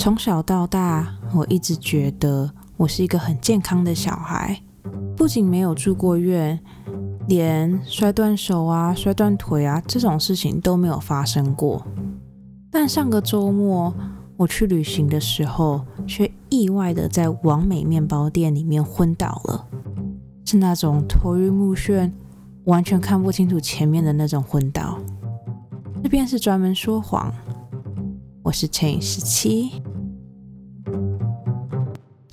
从小到大，我一直觉得我是一个很健康的小孩，不仅没有住过院，连摔断手啊、摔断腿啊这种事情都没有发生过。但上个周末我去旅行的时候，却意外的在王美面包店里面昏倒了，是那种头晕目眩、完全看不清楚前面的那种昏倒。这边是专门说谎，我是陈十七。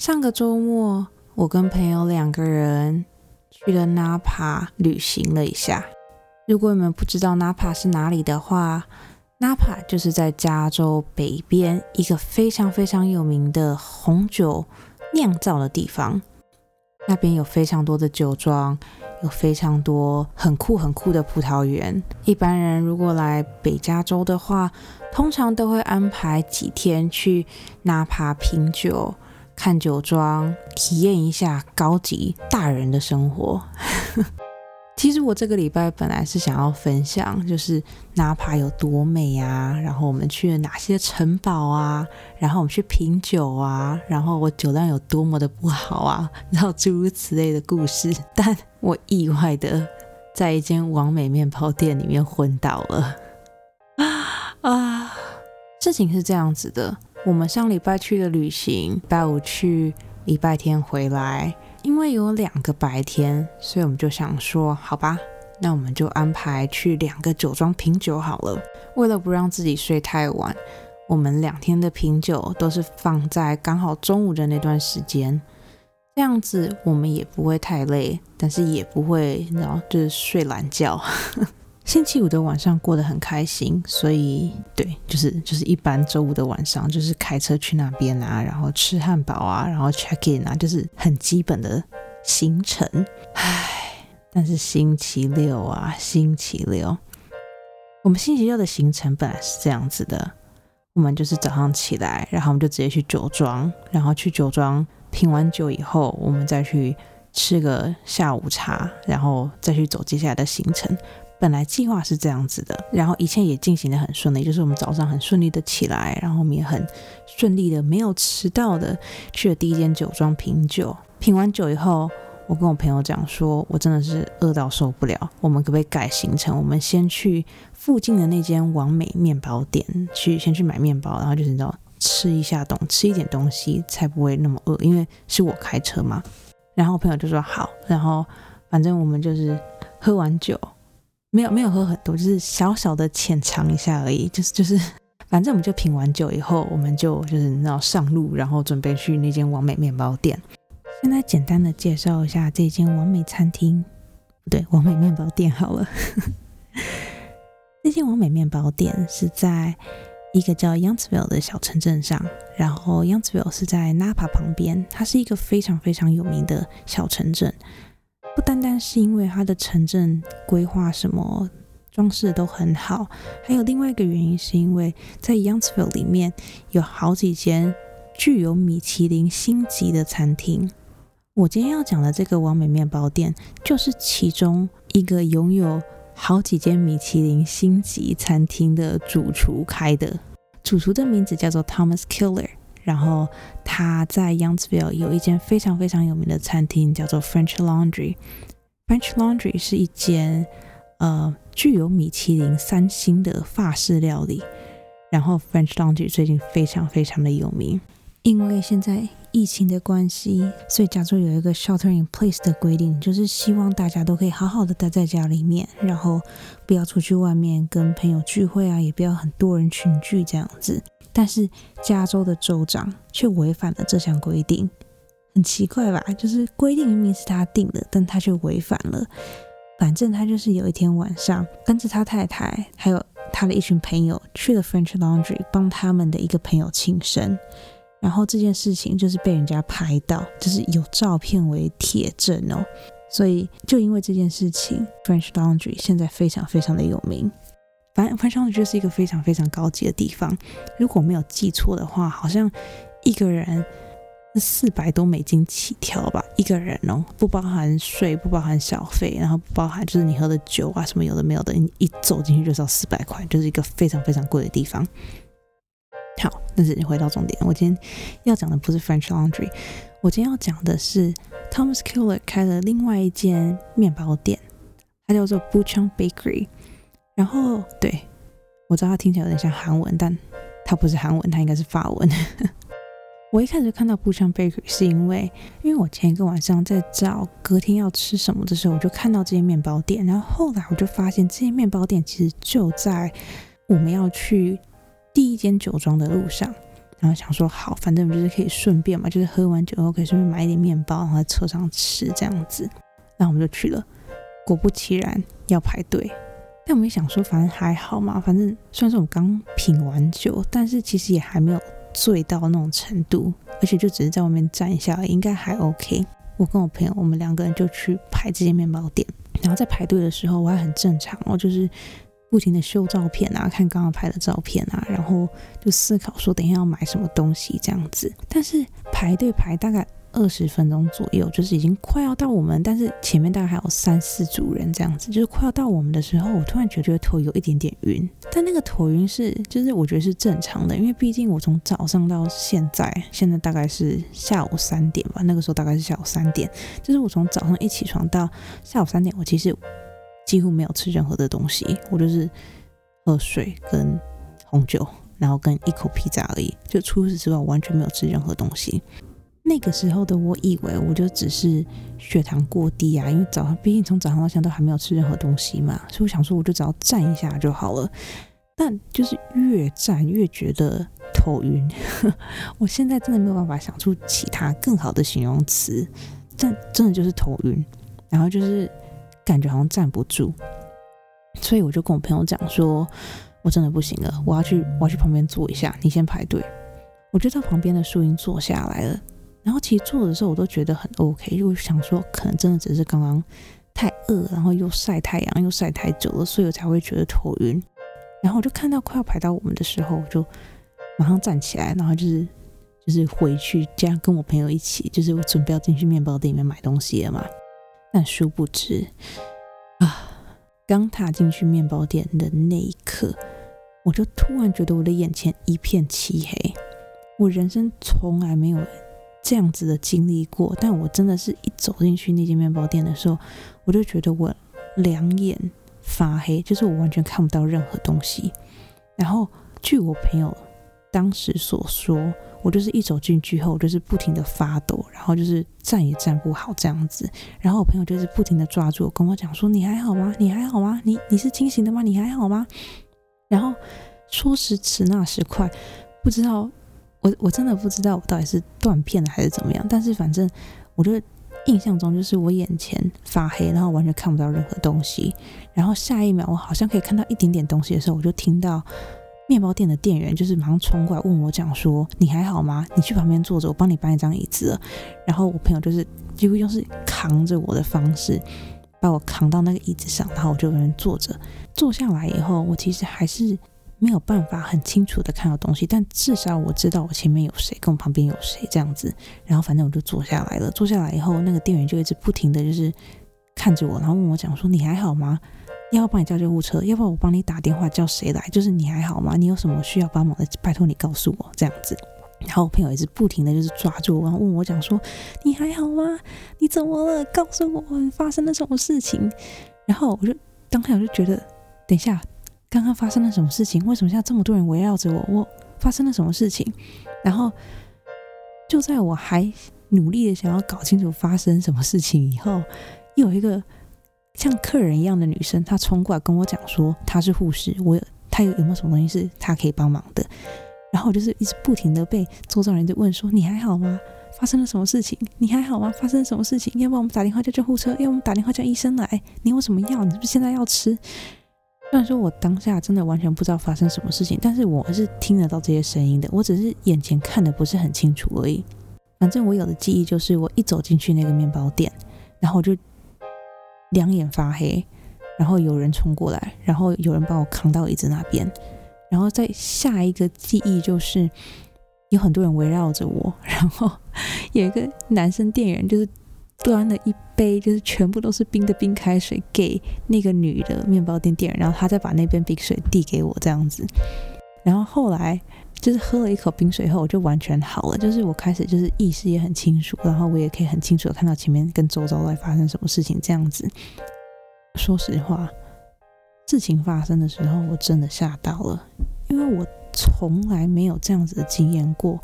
上个周末，我跟朋友两个人去了纳帕旅行了一下。如果你们不知道纳帕是哪里的话，纳帕就是在加州北边一个非常非常有名的红酒酿造的地方。那边有非常多的酒庄。有非常多很酷很酷的葡萄园。一般人如果来北加州的话，通常都会安排几天去纳帕品酒、看酒庄，体验一下高级大人的生活。其实我这个礼拜本来是想要分享，就是纳帕有多美啊，然后我们去了哪些城堡啊，然后我们去品酒啊，然后我酒量有多么的不好啊，然后诸如此类的故事。但我意外的在一间完美面包店里面昏倒了啊。啊，事情是这样子的，我们上礼拜去的旅行，礼拜五去，礼拜天回来。因为有两个白天，所以我们就想说，好吧，那我们就安排去两个酒庄品酒好了。为了不让自己睡太晚，我们两天的品酒都是放在刚好中午的那段时间，这样子我们也不会太累，但是也不会，然后就是睡懒觉。星期五的晚上过得很开心，所以对，就是就是一般周五的晚上，就是开车去那边啊，然后吃汉堡啊，然后 check in 啊，就是很基本的行程。唉，但是星期六啊，星期六，我们星期六的行程本来是这样子的，我们就是早上起来，然后我们就直接去酒庄，然后去酒庄品完酒以后，我们再去吃个下午茶，然后再去走接下来的行程。本来计划是这样子的，然后一切也进行的很顺利，就是我们早上很顺利的起来，然后我们也很顺利的没有迟到的去了第一间酒庄品酒。品完酒以后，我跟我朋友讲说，我真的是饿到受不了，我们可不可以改行程？我们先去附近的那间完美面包店去，先去买面包，然后就是你知道吃一下东，吃一点东西才不会那么饿，因为是我开车嘛。然后我朋友就说好，然后反正我们就是喝完酒。没有没有喝很多，就是小小的浅尝一下而已。就是就是，反正我们就品完酒以后，我们就就是然后上路，然后准备去那间完美面包店。现在简单的介绍一下这间完美餐厅，不对，完美面包店好了。这间完美面包店是在一个叫 Youngsville 的小城镇上，然后 Youngsville 是在 Napa 旁边，它是一个非常非常有名的小城镇。不单单是因为它的城镇规划什么装饰都很好，还有另外一个原因，是因为在 Youngsville 里面有好几间具有米其林星级的餐厅。我今天要讲的这个完美面包店，就是其中一个拥有好几间米其林星级餐厅的主厨开的。主厨的名字叫做 Thomas Killer。然后他在 Youngsville 有一间非常非常有名的餐厅，叫做 French Laundry。French Laundry 是一间呃具有米其林三星的法式料理。然后 French Laundry 最近非常非常的有名，因为现在疫情的关系，所以加州有一个 shelter in place 的规定，就是希望大家都可以好好的待在家里面，然后不要出去外面跟朋友聚会啊，也不要很多人群聚这样子。但是加州的州长却违反了这项规定，很奇怪吧？就是规定明明是他定的，但他却违反了。反正他就是有一天晚上，跟着他太太还有他的一群朋友去了 French Laundry 帮他们的一个朋友庆生，然后这件事情就是被人家拍到，就是有照片为铁证哦。所以就因为这件事情，French Laundry 现在非常非常的有名。反正翻上去就是一个非常非常高级的地方，如果没有记错的话，好像一个人四百多美金起跳吧，一个人哦，不包含税，不包含小费，然后不包含就是你喝的酒啊什么有的没有的，你一走进去就是要四百块，就是一个非常非常贵的地方。好，但是回到重点，我今天要讲的不是 French Laundry，我今天要讲的是 Thomas Keller 开了另外一间面包店，它叫做 b u c h a n Bakery。然后，对我知道它听起来有点像韩文，但它不是韩文，它应该是法文。我一开始看到布香 bakery 是因为，因为我前一个晚上在找隔天要吃什么的时候，我就看到这些面包店，然后后来我就发现这些面包店其实就在我们要去第一间酒庄的路上，然后想说好，反正我们就是可以顺便嘛，就是喝完酒后可以顺便买一点面包，然后在车上吃这样子，然后我们就去了，果不其然要排队，但我们想说反正还好嘛，反正虽然说我们刚品完酒，但是其实也还没有。醉到那种程度，而且就只是在外面站一下，应该还 OK。我跟我朋友，我们两个人就去排这间面包店，然后在排队的时候，我还很正常哦，就是不停的修照片啊，看刚刚拍的照片啊，然后就思考说等一下要买什么东西这样子。但是排队排大概。二十分钟左右，就是已经快要到我们，但是前面大概还有三四组人这样子，就是快要到我们的时候，我突然觉得头有一点点晕，但那个头晕是，就是我觉得是正常的，因为毕竟我从早上到现在，现在大概是下午三点吧，那个时候大概是下午三点，就是我从早上一起床到下午三点，我其实几乎没有吃任何的东西，我就是喝水跟红酒，然后跟一口披萨而已，就除此之外，我完全没有吃任何东西。那个时候的我以为我就只是血糖过低啊，因为早上毕竟从早上到现在都还没有吃任何东西嘛，所以我想说我就只要站一下就好了。但就是越站越觉得头晕，我现在真的没有办法想出其他更好的形容词，但真的就是头晕，然后就是感觉好像站不住，所以我就跟我朋友讲说，我真的不行了，我要去我要去旁边坐一下，你先排队。我就在旁边的树荫坐下来了。然后其实做的时候我都觉得很 OK，就想说可能真的只是刚刚太饿，然后又晒太阳又晒太久了，所以我才会觉得头晕。然后我就看到快要排到我们的时候，我就马上站起来，然后就是就是回去这样跟我朋友一起，就是我准备要进去面包店里面买东西了嘛。但殊不知啊，刚踏进去面包店的那一刻，我就突然觉得我的眼前一片漆黑，我人生从来没有。这样子的经历过，但我真的是一走进去那间面包店的时候，我就觉得我两眼发黑，就是我完全看不到任何东西。然后据我朋友当时所说，我就是一走进去后，就是不停的发抖，然后就是站也站不好这样子。然后我朋友就是不停的抓住我，跟我讲说：“你还好吗？你还好吗？你你是清醒的吗？你还好吗？”然后说时迟那时快，不知道。我我真的不知道我到底是断片了还是怎么样，但是反正我觉得印象中就是我眼前发黑，然后完全看不到任何东西，然后下一秒我好像可以看到一点点东西的时候，我就听到面包店的店员就是马上冲过来问我讲说：“你还好吗？你去旁边坐着，我帮你搬一张椅子。”然后我朋友就是几乎就是扛着我的方式把我扛到那个椅子上，然后我就在那坐着。坐下来以后，我其实还是。没有办法很清楚的看到东西，但至少我知道我前面有谁，跟我旁边有谁这样子。然后反正我就坐下来了。坐下来以后，那个店员就一直不停的就是看着我，然后问我讲说：“你还好吗？要不要帮你叫救护车？要不要我帮你打电话叫谁来？就是你还好吗？你有什么需要帮忙的，拜托你告诉我这样子。”然后我朋友也是不停的就是抓住我，然后问我讲说：“你还好吗？你怎么了？告诉我发生了什么事情？”然后我就当下我就觉得，等一下。刚刚发生了什么事情？为什么现在这么多人围绕着我？我发生了什么事情？然后就在我还努力的想要搞清楚发生什么事情以后，又有一个像客人一样的女生，她冲过来跟我讲说她是护士，我她有有没有什么东西是她可以帮忙的？然后我就是一直不停的被周遭人就问说你还好吗？发生了什么事情？你还好吗？发生了什么事情？要不然我们打电话叫救护车？要不我们打电话叫医生来？你有什么药？你是不是现在要吃？虽然说我当下真的完全不知道发生什么事情，但是我还是听得到这些声音的。我只是眼前看的不是很清楚而已。反正我有的记忆就是，我一走进去那个面包店，然后我就两眼发黑，然后有人冲过来，然后有人把我扛到椅子那边，然后再下一个记忆就是有很多人围绕着我，然后 有一个男生店员就是。端了一杯，就是全部都是冰的冰开水给那个女的面包店店员，然后他再把那杯冰水递给我这样子。然后后来就是喝了一口冰水后，我就完全好了。就是我开始就是意识也很清楚，然后我也可以很清楚的看到前面跟周遭在发生什么事情。这样子，说实话，事情发生的时候，我真的吓到了，因为我从来没有这样子的经验过。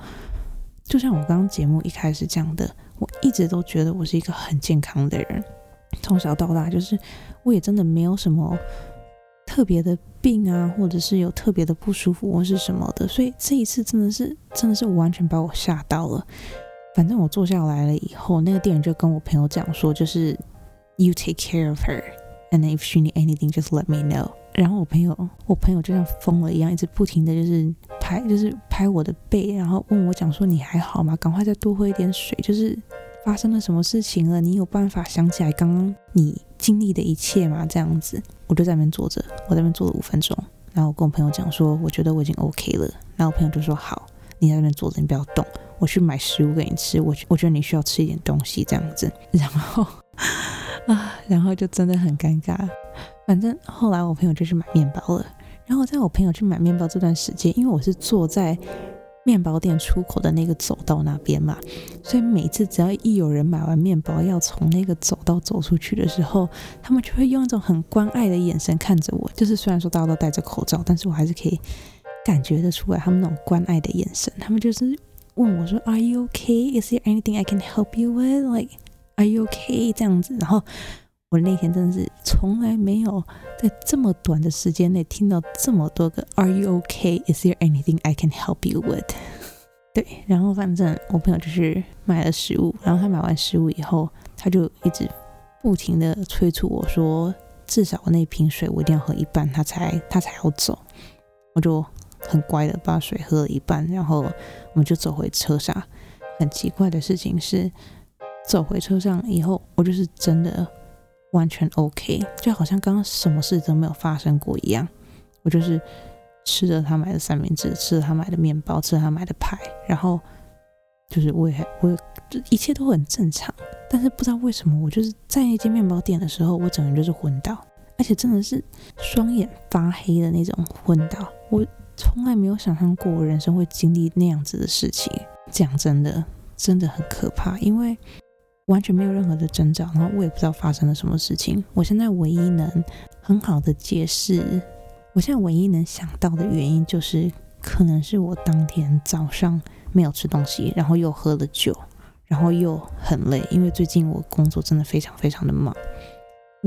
就像我刚刚节目一开始讲的，我一直都觉得我是一个很健康的人，从小到大就是我也真的没有什么。特别的病啊，或者是有特别的不舒服或是什么的，所以这一次真的是真的是完全把我吓到了。反正我坐下来了以后，那个店员就跟我朋友讲说，就是 You take care of her, and if she need anything, just let me know。然后我朋友我朋友就像疯了一样，一直不停的就是拍就是拍我的背，然后问我讲说你还好吗？赶快再多喝一点水，就是。发生了什么事情了？你有办法想起来刚刚你经历的一切吗？这样子，我就在那边坐着，我在那边坐了五分钟，然后我跟我朋友讲说，我觉得我已经 OK 了。然后我朋友就说：“好，你在那边坐着，你不要动，我去买食物给你吃。我我觉得你需要吃一点东西，这样子。”然后啊，然后就真的很尴尬。反正后来我朋友就去买面包了。然后在我朋友去买面包这段时间，因为我是坐在。面包店出口的那个走道那边嘛，所以每次只要一有人买完面包要从那个走道走出去的时候，他们就会用一种很关爱的眼神看着我。就是虽然说大家都戴着口罩，但是我还是可以感觉得出来他们那种关爱的眼神。他们就是问我说：“Are you okay? Is there anything I can help you with? Like, are you okay?” 这样子，然后。我那天真的是从来没有在这么短的时间内听到这么多个 “Are you okay? Is there anything I can help you with?” 对，然后反正我朋友就是买了食物，然后他买完食物以后，他就一直不停的催促我说，至少那瓶水我一定要喝一半，他才他才要走。我就很乖的把水喝了一半，然后我们就走回车上。很奇怪的事情是，走回车上以后，我就是真的。完全 OK，就好像刚刚什么事都没有发生过一样。我就是吃着他买的三明治，吃着他买的面包，吃着他买的派，然后就是我也我也就一切都很正常。但是不知道为什么，我就是在那间面包店的时候，我整个人就是昏倒，而且真的是双眼发黑的那种昏倒。我从来没有想象过我人生会经历那样子的事情。讲真的，真的很可怕，因为。完全没有任何的征兆，然后我也不知道发生了什么事情。我现在唯一能很好的解释，我现在唯一能想到的原因就是，可能是我当天早上没有吃东西，然后又喝了酒，然后又很累，因为最近我工作真的非常非常的忙。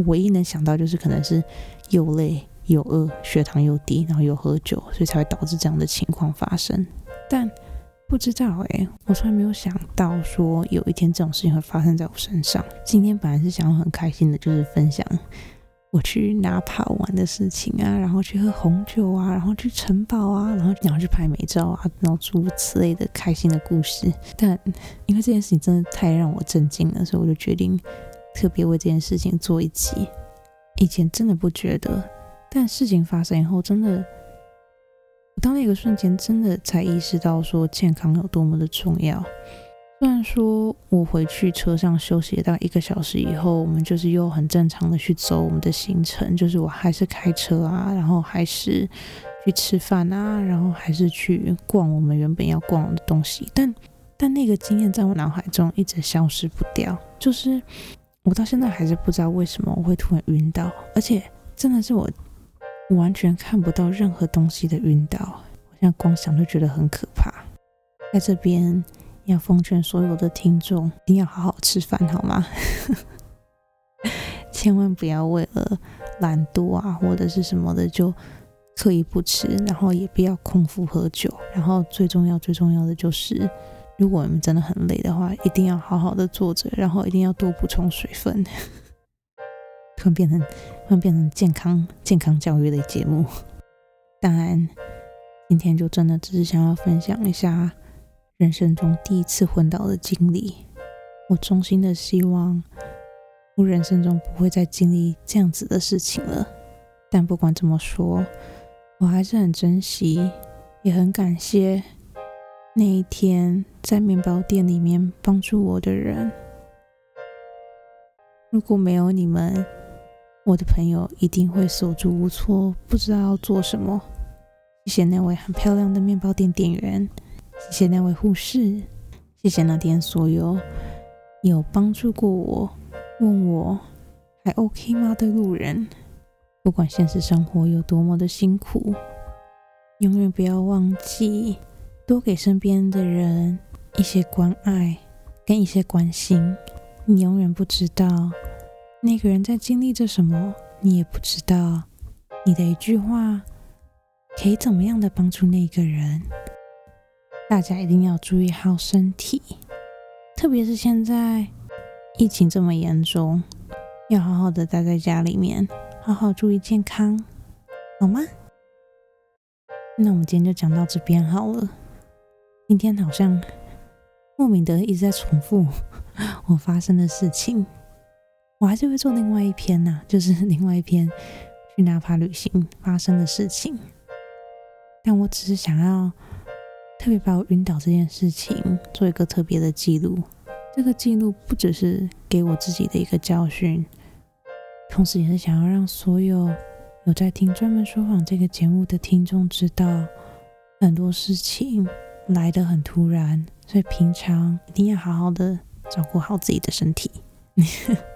唯一能想到就是可能是又累又饿，血糖又低，然后又喝酒，所以才会导致这样的情况发生。但不知道哎，我从来没有想到说有一天这种事情会发生在我身上。今天本来是想要很开心的，就是分享我去拿帕玩的事情啊，然后去喝红酒啊，然后去城堡啊，然后然后去拍美照啊，然后诸如此类的开心的故事。但因为这件事情真的太让我震惊了，所以我就决定特别为这件事情做一集。以前真的不觉得，但事情发生以后，真的。我当那个瞬间，真的才意识到说健康有多么的重要。虽然说我回去车上休息了大概一个小时以后，我们就是又很正常的去走我们的行程，就是我还是开车啊，然后还是去吃饭啊，然后还是去逛我们原本要逛的东西。但但那个经验在我脑海中一直消失不掉，就是我到现在还是不知道为什么我会突然晕倒，而且真的是我。完全看不到任何东西的晕倒，我现在光想就觉得很可怕。在这边要奉劝所有的听众，一定要好好吃饭，好吗？千万不要为了懒惰啊或者是什么的就刻意不吃，然后也不要空腹喝酒。然后最重要最重要的就是，如果你们真的很累的话，一定要好好的坐着，然后一定要多补充水分。突然变成，会变成健康健康教育类节目。当然，今天就真的只是想要分享一下人生中第一次昏倒的经历。我衷心的希望，我人生中不会再经历这样子的事情了。但不管怎么说，我还是很珍惜，也很感谢那一天在面包店里面帮助我的人。如果没有你们，我的朋友一定会手足无措，不知道要做什么。谢谢那位很漂亮的面包店店员，谢谢那位护士，谢谢那天所有有帮助过我、问我还 OK 吗的路人。不管现实生活有多么的辛苦，永远不要忘记多给身边的人一些关爱跟一些关心。你永远不知道那个人在经历着什么，你也不知道你的一句话可以怎么样的帮助那个人。大家一定要注意好身体，特别是现在疫情这么严重，要好好的待在家里面。好好注意健康，好吗？那我们今天就讲到这边好了。今天好像莫名的一直在重复 我发生的事情，我还是会做另外一篇呐，就是另外一篇去哪怕旅行发生的事情。但我只是想要特别把我晕倒这件事情做一个特别的记录。这个记录不只是给我自己的一个教训。同时，也是想要让所有有在听专门说谎这个节目的听众知道，很多事情来得很突然，所以平常一定要好好的照顾好自己的身体。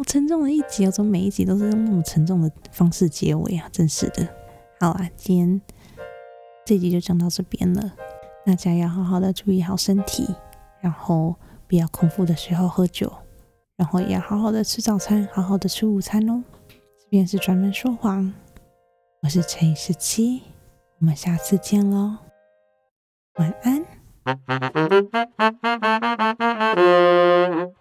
好沉重的一集，我怎么每一集都是用那么沉重的方式结尾啊？真是的。好啊，今天这集就讲到这边了，大家要好好的注意好身体，然后不要空腹的时候喝酒。然后也要好好的吃早餐，好好的吃午餐哦。这边是专门说谎，我是陈十七，我们下次见喽，晚安。